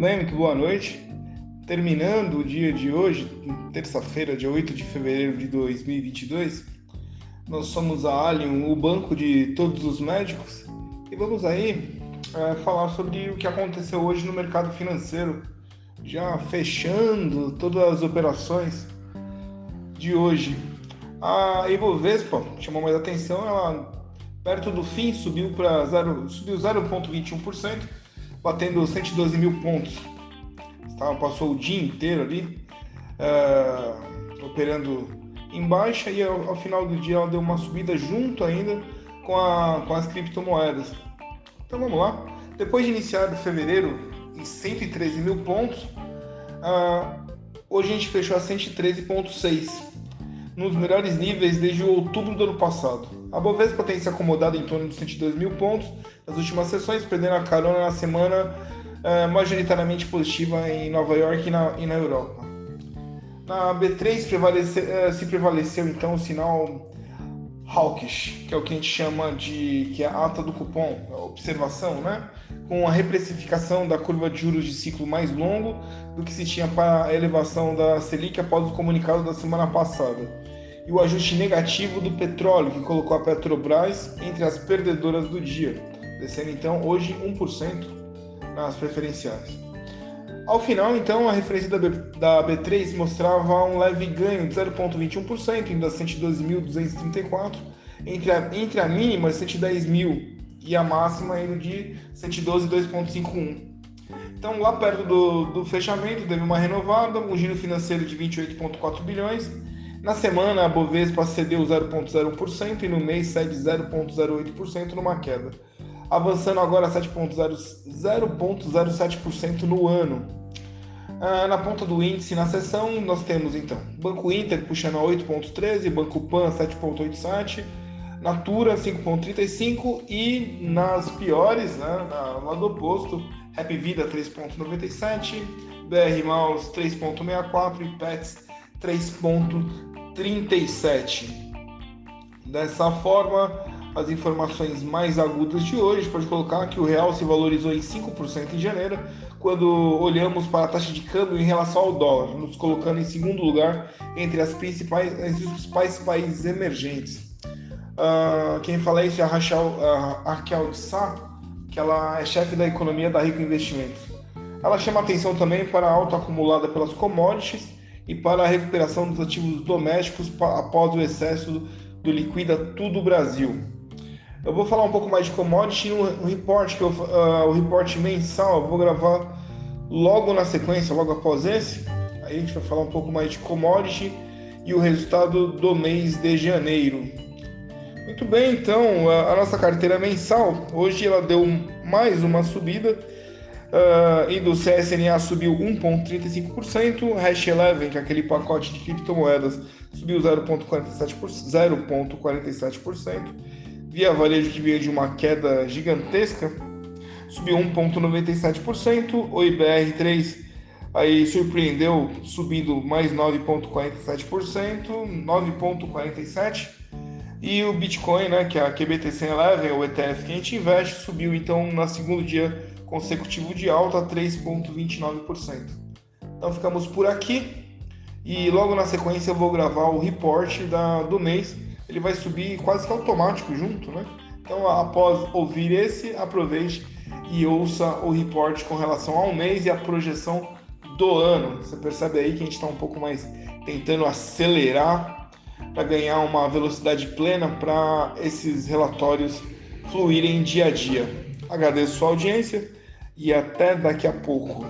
bem, muito boa noite. Terminando o dia de hoje, terça-feira, dia 8 de fevereiro de 2022, nós somos a Allium, o banco de todos os médicos, e vamos aí é, falar sobre o que aconteceu hoje no mercado financeiro, já fechando todas as operações de hoje. A Ibovespa chamou mais atenção, ela perto do fim subiu para subiu 0,21%, batendo 112 mil pontos. Estava, passou o dia inteiro ali uh, operando em baixa e ao, ao, final do dia ela deu uma subida junto ainda com, a, com as criptomoedas. Então vamos lá. Depois de iniciar fevereiro em 113 mil pontos, uh, hoje a gente fechou a 113,6 nos melhores níveis desde outubro do ano passado. A Bovespa tem se acomodado em torno de 102 mil pontos nas últimas sessões, perdendo a carona na semana eh, majoritariamente positiva em Nova York e na, e na Europa. Na B3 prevalece, eh, se prevaleceu então o sinal hawkish, que é o que a gente chama de que é a ata do cupom, a observação, né? com a reprecificação da curva de juros de ciclo mais longo do que se tinha para a elevação da Selic após o comunicado da semana passada e o ajuste negativo do petróleo, que colocou a Petrobras entre as perdedoras do dia, descendo então hoje 1% nas preferenciais. Ao final, então, a referência da, B, da B3 mostrava um leve ganho de 0,21%, indo a 112.234, entre a, entre a mínima de 110.000 e a máxima indo de 112.251. Então, lá perto do, do fechamento, teve uma renovada, um giro financeiro de 28,4 bilhões na semana, a Bovespa cedeu 0,01% e no mês cede 0,08% numa queda, avançando agora 0,07% no ano. Ah, na ponta do índice, na seção, nós temos então Banco Inter puxando a 8,13, Banco Pan 7,87, Natura 5,35 e nas piores, né, na, lado oposto, Happy Vida 3,97, BR Maus 3,64 e Pets 3.37. Dessa forma, as informações mais agudas de hoje, pode colocar que o real se valorizou em 5% em janeiro, quando olhamos para a taxa de câmbio em relação ao dólar, nos colocando em segundo lugar entre, as principais, entre os principais países emergentes. Uh, quem fala isso é a Rachel, uh, Sá, que ela é chefe da economia da Rico Investimentos. Ela chama atenção também para a alta acumulada pelas commodities e para a recuperação dos ativos domésticos após o excesso do Liquida Tudo Brasil. Eu vou falar um pouco mais de commodity no report, que eu, uh, o report mensal, eu vou gravar logo na sequência, logo após esse. Aí a gente vai falar um pouco mais de commodity e o resultado do mês de janeiro. Muito bem, então a, a nossa carteira mensal hoje ela deu mais uma subida Uh, e do CSNA subiu 1,35%, Hash 11, que é aquele pacote de criptomoedas, subiu 0,47%, Via Varejo, que veio de uma queda gigantesca, subiu 1,97%, o IBR3 aí surpreendeu, subindo mais 9,47%, 9,47%, e o Bitcoin, né, que é a QBTC 11, o ETF que a gente investe, subiu então no segundo dia consecutivo de alta, 3,29%. Então ficamos por aqui e logo na sequência eu vou gravar o report da, do mês. Ele vai subir quase que automático junto, né? Então após ouvir esse, aproveite e ouça o report com relação ao mês e a projeção do ano. Você percebe aí que a gente está um pouco mais tentando acelerar para ganhar uma velocidade plena para esses relatórios fluírem dia a dia. Agradeço sua audiência e até daqui a pouco.